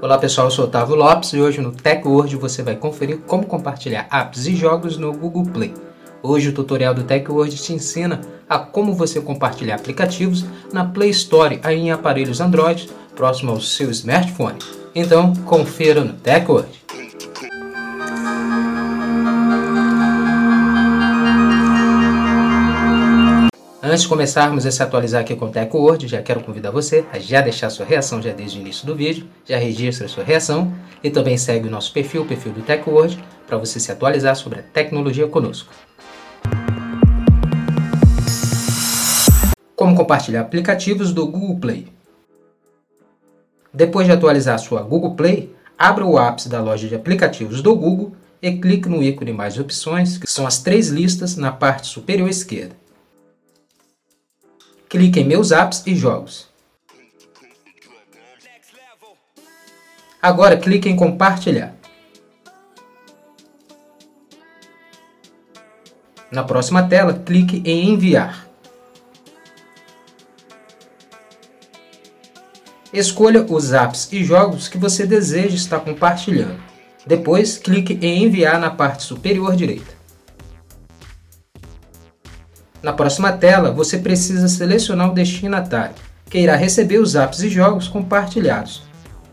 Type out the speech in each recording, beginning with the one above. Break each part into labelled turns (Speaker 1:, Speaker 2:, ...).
Speaker 1: Olá pessoal, eu sou Otávio Lopes e hoje no TechWord você vai conferir como compartilhar apps e jogos no Google Play. Hoje o tutorial do TechWord te ensina a como você compartilhar aplicativos na Play Store em aparelhos Android próximo ao seu smartphone. Então confira no TechWord. Antes de começarmos a se atualizar aqui com o TechWord, já quero convidar você a já deixar sua reação já desde o início do vídeo, já registra sua reação e também segue o nosso perfil, o perfil do TechWord, para você se atualizar sobre a tecnologia conosco. Como compartilhar aplicativos do Google Play. Depois de atualizar sua Google Play, abra o ápice da loja de aplicativos do Google e clique no ícone Mais Opções, que são as três listas na parte superior esquerda clique em Meus Apps e Jogos. Agora clique em Compartilhar. Na próxima tela, clique em Enviar. Escolha os apps e jogos que você deseja estar compartilhando. Depois, clique em Enviar na parte superior direita. Na próxima tela, você precisa selecionar o destinatário, que irá receber os apps e jogos compartilhados.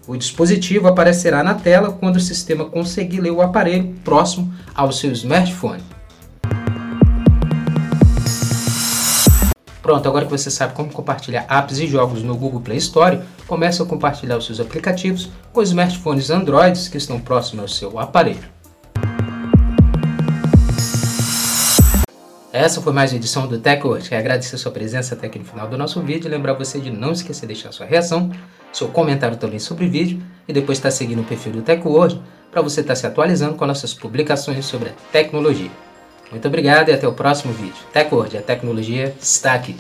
Speaker 1: O dispositivo aparecerá na tela quando o sistema conseguir ler o aparelho próximo ao seu smartphone. Pronto, agora que você sabe como compartilhar apps e jogos no Google Play Store, comece a compartilhar os seus aplicativos com os smartphones Android que estão próximos ao seu aparelho. Essa foi mais uma edição do TechWord. Quero agradecer sua presença até aqui no final do nosso vídeo. Lembrar você de não esquecer de deixar sua reação, seu comentário também sobre o vídeo e depois estar seguindo o perfil do TechWord para você estar se atualizando com nossas publicações sobre a tecnologia. Muito obrigado e até o próximo vídeo. TechWord, a tecnologia está aqui.